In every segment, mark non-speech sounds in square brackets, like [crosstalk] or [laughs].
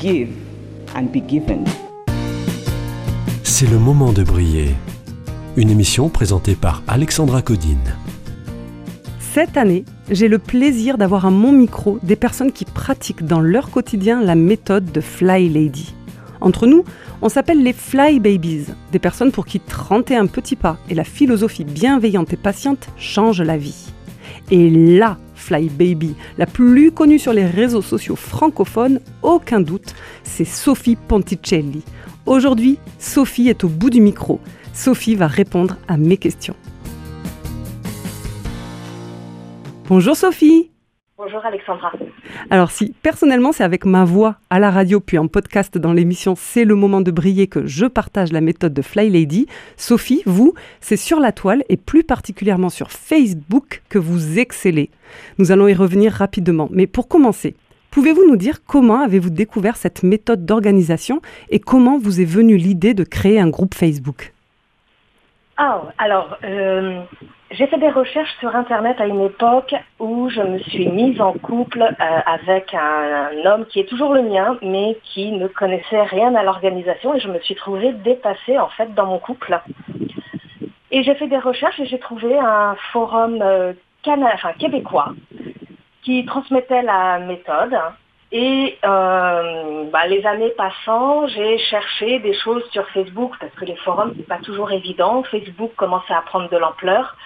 Give and be given. C'est le moment de briller. Une émission présentée par Alexandra Codine. Cette année, j'ai le plaisir d'avoir à mon micro des personnes qui pratiquent dans leur quotidien la méthode de Fly Lady. Entre nous, on s'appelle les Fly Babies, des personnes pour qui 31 petits pas et la philosophie bienveillante et patiente changent la vie. Et la La plus connue sur les réseaux sociaux francophones, aucun doute, c'est Sophie Ponticelli. Aujourd'hui, Sophie est au bout du micro. Sophie va répondre à mes questions. Bonjour Sophie Bonjour Alexandra. Alors si personnellement c'est avec ma voix à la radio puis en podcast dans l'émission C'est le moment de briller que je partage la méthode de Fly Lady, Sophie, vous, c'est sur la toile et plus particulièrement sur Facebook que vous excellez. Nous allons y revenir rapidement, mais pour commencer, pouvez-vous nous dire comment avez-vous découvert cette méthode d'organisation et comment vous est venue l'idée de créer un groupe Facebook? Ah, alors, euh, j'ai fait des recherches sur Internet à une époque où je me suis mise en couple euh, avec un, homme qui est toujours le mien, mais qui ne connaissait rien à l'organisation et je me suis trouvée dépassée en fait dans mon couple. Et j'ai fait des recherches et j'ai trouvé un forum euh, québécois qui transmettait la méthode. Et euh, bah, les années passant, j'ai cherché des choses sur Facebook parce que les forums c'est pas toujours évident. Facebook commençait à prendre de l'ampleur.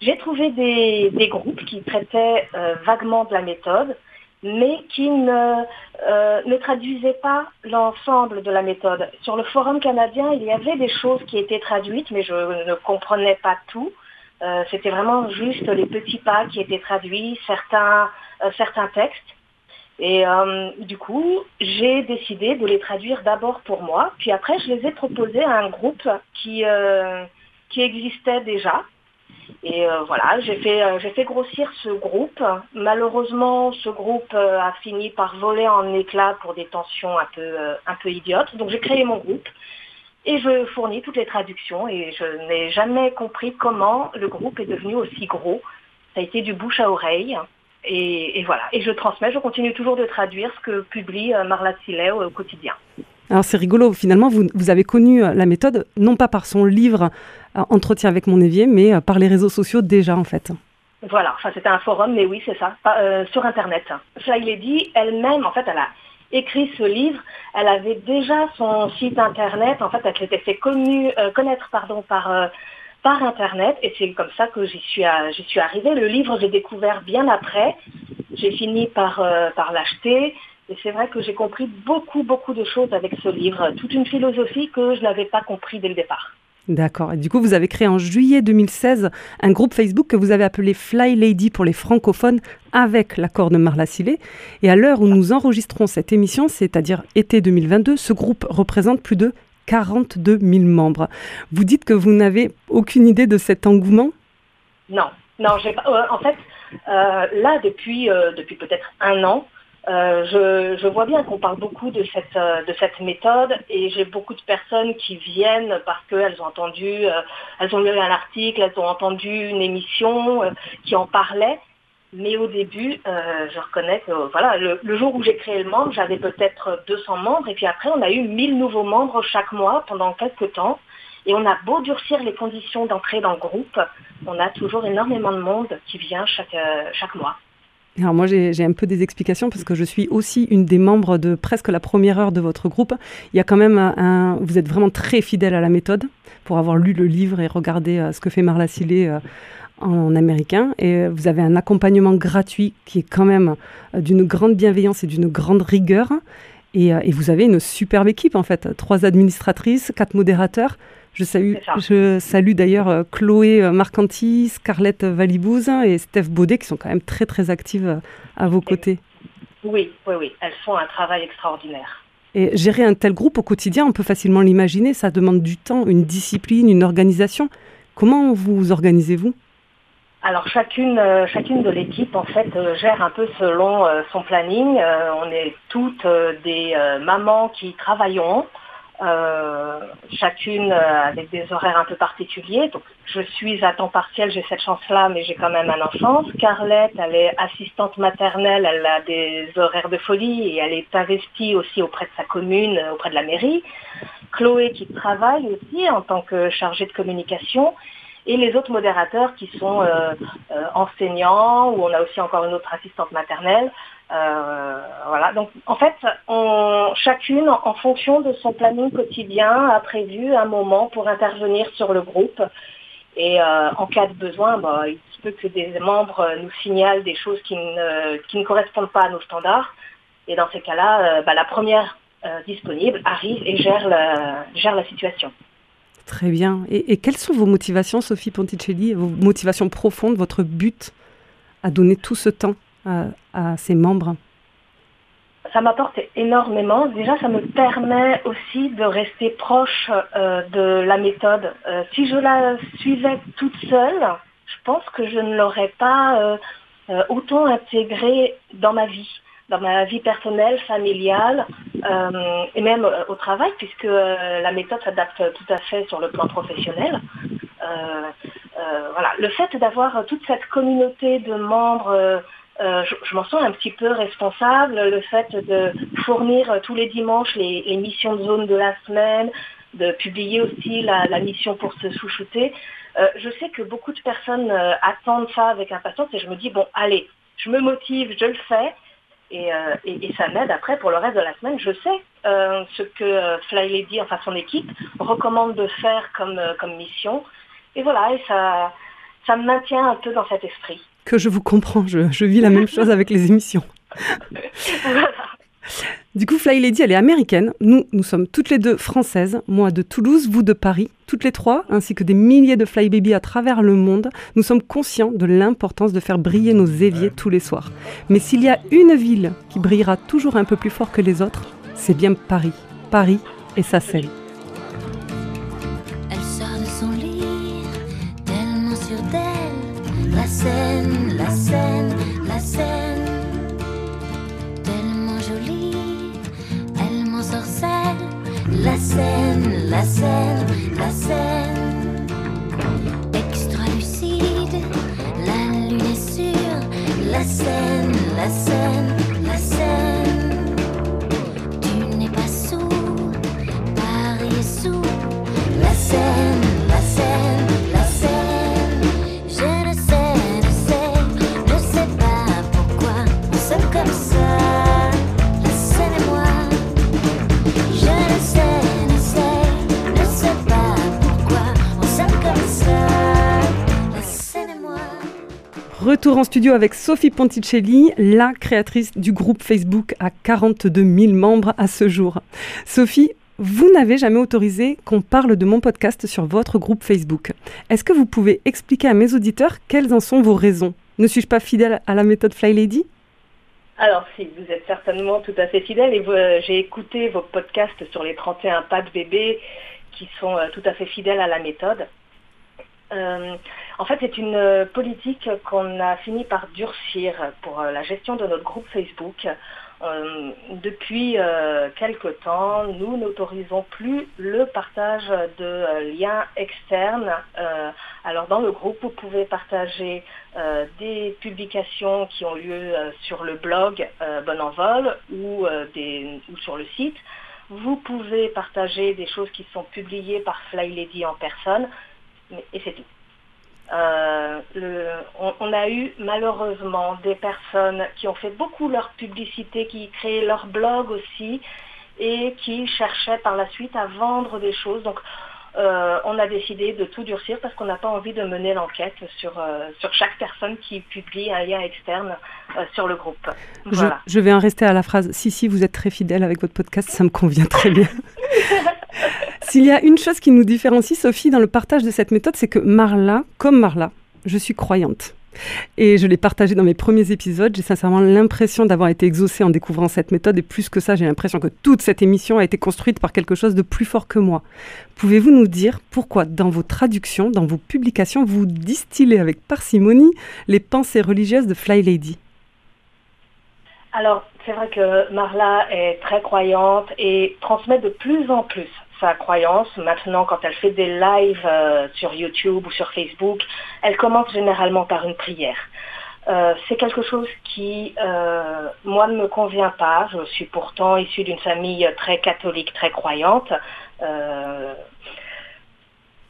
J'ai trouvé des, groupes qui traitaient euh, vaguement de la méthode, mais qui ne, euh, ne traduisaient pas l'ensemble de la méthode. Sur le forum canadien, il y avait des choses qui étaient traduites, mais je ne comprenais pas tout. Euh, C'était vraiment juste les petits pas qui étaient traduits, certains, textes. Et du coup, j'ai décidé de les traduire d'abord pour moi, puis après, je les ai proposés à un groupe qui existait déjà. Et euh, voilà, j'ai fait, euh, j'ai fait grossir ce groupe. Malheureusement, ce groupe euh, a fini par voler en éclats pour des tensions un peu, idiotes. Donc j'ai créé mon groupe et je fournis toutes les traductions et je n'ai jamais compris comment le groupe est devenu aussi gros. Ça a été du bouche à oreille. Et, et voilà, et je transmets, je continue toujours de traduire ce que publie Marla Sillet au quotidien. Alors c'est rigolo, finalement vous, vous avez connu euh, la méthode non pas par son livre euh, Entretien avec mon évier, mais euh, par les réseaux sociaux déjà en fait. Voilà, enfin c'était un forum, mais oui, c'est ça, sur Internet. Fly Lady elle-même, en fait, elle a écrit ce livre, elle avait déjà son site Internet, en fait, elle s'était fait connue, euh, connaître pardon, par, par Internet, et c'est comme ça que j'y suis, j'y suis arrivée. Le livre, j'ai découvert bien après, j'ai fini par, par l'acheter, et c'est vrai que j'ai compris beaucoup, beaucoup de choses avec ce livre, toute une philosophie que je n'avais pas compris dès le départ. D'accord. Et du coup, vous avez créé en juillet 2016 un groupe Facebook que vous avez appelé Fly Lady pour les francophones avec l'accord de Marla Sillet. Et à l'heure où nous enregistrons cette émission, c'est-à-dire été 2022, ce groupe représente plus de 42 000 membres. Vous dites que vous n'avez aucune idée de cet engouement? Non, non, j'ai pas. euh, en fait, euh, là depuis euh, depuis peut-être un an, euh, je, vois bien qu'on parle beaucoup de cette euh, de cette méthode et j'ai beaucoup de personnes qui viennent parce qu'elles ont entendu, euh, elles ont lu un article, elles ont entendu une émission qui en parlait. Mais au début, je reconnais que voilà, le, jour où j'ai créé le membre, j'avais peut-être 200 membres et puis après on a eu 1000 nouveaux membres chaque mois pendant quelques temps. Et on a beau durcir les conditions d'entrée dans le groupe, on a toujours énormément de monde qui vient chaque, chaque mois. Alors moi, j'ai un peu des explications parce que je suis aussi une des membres de presque la première heure de votre groupe. Il y a quand même un... Vous êtes vraiment très fidèle à la méthode pour avoir lu le livre et regardé euh, ce que fait Marla Sillet euh, en américain. Et euh, vous avez un accompagnement gratuit qui est quand même d'une grande bienveillance et d'une grande rigueur. Et vous avez une superbe équipe en fait. Trois administratrices, quatre modérateurs. Je salue, je d'ailleurs euh, Chloé euh, Marcanti, Scarlett Valibouze et Steph Baudet qui sont quand même très très actives euh, à vos côtés. Oui, oui, oui, elles font un travail extraordinaire. Et gérer un tel groupe au quotidien, on peut facilement l'imaginer, ça demande du temps, une discipline, une organisation. Comment vous organisez-vous? Alors chacune, chacune de l'équipe en fait gère un peu selon son planning. On est toutes des mamans qui travaillons, euh, chacune euh, avec des horaires un peu particuliers. Donc je suis à temps partiel, j'ai cette chance-là, mais j'ai quand même un enfant. Scarlett, elle est assistante maternelle, elle a des horaires de folie et elle est investie aussi auprès de sa commune, euh, auprès de la mairie. Chloé qui travaille aussi en tant que chargée de communication et les autres modérateurs qui sont euh, euh, enseignants ou on a aussi encore une autre assistante maternelle. Euh, voilà. Donc en fait, chacune, en fonction de son planning quotidien, a prévu un moment pour intervenir sur le groupe. Et en cas de besoin, bah, il se peut que des membres nous signalent des choses qui ne, correspondent pas à nos standards. Et dans ces cas-là, bah, la première disponible arrive et gère la situation. Très bien. Et, quelles sont vos motivations, Sophie Ponticelli, vos motivations profondes, votre but à donner tout ce temps à, à ses membres? Ça m'apporte énormément. Déjà, ça me permet aussi de rester proche euh, de la méthode. Euh, si je la suivais toute seule, je pense que je ne l'aurais pas euh, autant intégrée dans ma vie, dans ma vie personnelle, familiale euh, et même euh, au travail, puisque euh, la méthode s'adapte tout à fait sur le plan professionnel. Voilà, le fait d'avoir toute cette communauté de membres je, m'en sens un petit peu responsable. Le fait de fournir tous les dimanches les, missions de zone de la semaine, de publier aussi la, mission pour se. Euh, je sais que beaucoup de personnes attendent ça avec impatience et je me dis, bon, allez, je me motive, je le fais. Et, euh, et, et ça m'aide après pour le reste de la semaine. Je sais euh, ce que euh, Fly Lady, enfin son équipe, recommande de faire comme, euh, comme mission. Et voilà, et ça, ça me maintient un peu dans cet esprit. Que je vous comprends, je, je vis la même [laughs] chose avec les émissions. voilà. [laughs] Du coup, Fly Lady, elle est américaine. Nous, nous sommes toutes les deux françaises. Moi de Toulouse, vous de Paris. Toutes les trois, ainsi que des milliers de Fly Baby à travers le monde, nous sommes conscients de l'importance de faire briller nos éviers tous les soirs. Mais s'il y a une ville qui brillera toujours un peu plus fort que les autres, c'est bien Paris. Paris et sa scène. Elle sort de son lit, tellement sûre d'elle. La scène, la scène, scène, la scène, la scène. Extra lucide, la lune est sûre. La la scène, la scène. Retour en studio avec Sophie Ponticelli, la créatrice du groupe Facebook à 42 000 membres à ce jour. Sophie, vous n'avez jamais autorisé qu'on parle de mon podcast sur votre groupe Facebook. Est-ce que vous pouvez expliquer à mes auditeurs quelles en sont vos raisons? Ne suis-je pas fidèle à la méthode Fly Lady? Alors si, vous êtes certainement tout à fait fidèle et j'ai écouté vos podcasts sur les 31 pas de bébé qui sont euh, tout à fait fidèles à la méthode. Euh, en fait, c'est une euh, politique qu'on a fini par durcir pour euh, la gestion de notre groupe Facebook. Euh, depuis quelque temps, nous n'autorisons plus le partage de liens externes. Alors dans le groupe, vous pouvez partager des publications qui ont lieu sur le blog Bon Envol ou, ou sur le site. Vous pouvez partager des choses qui sont publiées par Fly Lady en personne, et c'est tout. Euh, le- on, on a eu malheureusement des personnes qui ont fait beaucoup leur publicité, qui créaient leur blog aussi et qui cherchaient par la suite à vendre des choses. Donc euh, on a décidé de tout durcir parce qu'on n'a pas envie de mener l'enquête sur, euh, sur chaque personne qui publie un lien externe euh, sur le groupe. je vais en rester à la phrase Si, si, vous êtes très fidèle avec votre podcast, ça me convient très bien. [laughs] S'il y a une chose qui nous différencie, Sophie, dans le partage de cette méthode, c'est que Marla, comme Marla, je suis croyante. Et je l'ai partagé dans mes premiers épisodes. J'ai sincèrement l'impression d'avoir été exaucée en découvrant cette méthode. Et plus que ça, j'ai l'impression que toute cette émission a été construite par quelque chose de plus fort que moi. Pouvez-vous nous dire pourquoi, dans vos traductions, dans vos publications, vous distillez avec parcimonie les pensées religieuses de Fly Lady? Alors, c'est vrai que Marla est très croyante et transmet de plus en plus sa croyance. Maintenant, quand elle fait des lives euh, sur YouTube ou sur Facebook, elle commence généralement par une prière. Euh, c'est quelque chose qui, euh, moi, ne me convient pas. Je suis pourtant issue d'une famille très catholique, très croyante.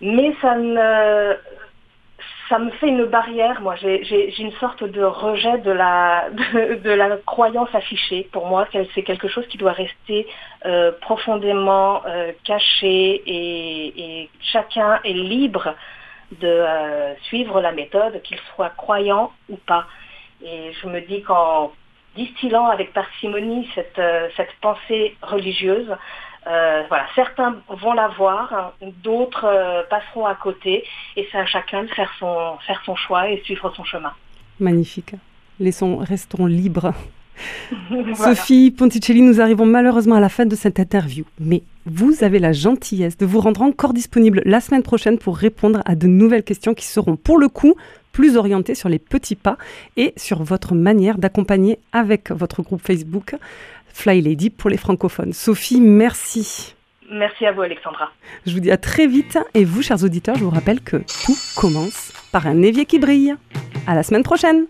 Mais ça ne, ça me fait une barrière. Moi, j'ai- une sorte de rejet de la, de, la croyance affichée. Pour moi, c'est quelque chose qui doit rester euh, profondément euh, caché et, chacun est libre de euh, suivre la méthode, qu'il soit croyant ou pas. Et je me dis qu'en distillant avec parcimonie cette, cette pensée religieuse, euh, voilà, certains vont la voir, hein, d'autres euh, passeront à côté, et c'est à chacun de faire son, faire son choix et suivre son chemin. Magnifique. Laissons, restons libres. [laughs] Voilà. Sophie Ponticelli, nous arrivons malheureusement à la fin de cette interview, mais vous avez la gentillesse de vous rendre encore disponible la semaine prochaine pour répondre à de nouvelles questions qui seront pour le coup plus orientées sur les petits pas et sur votre manière d'accompagner avec votre groupe Facebook Fly Lady pour les francophones. Sophie, merci. Merci à vous, Alexandra. Je vous dis à très vite et vous, chers auditeurs, je vous rappelle que tout commence par un évier qui brille. À la semaine prochaine.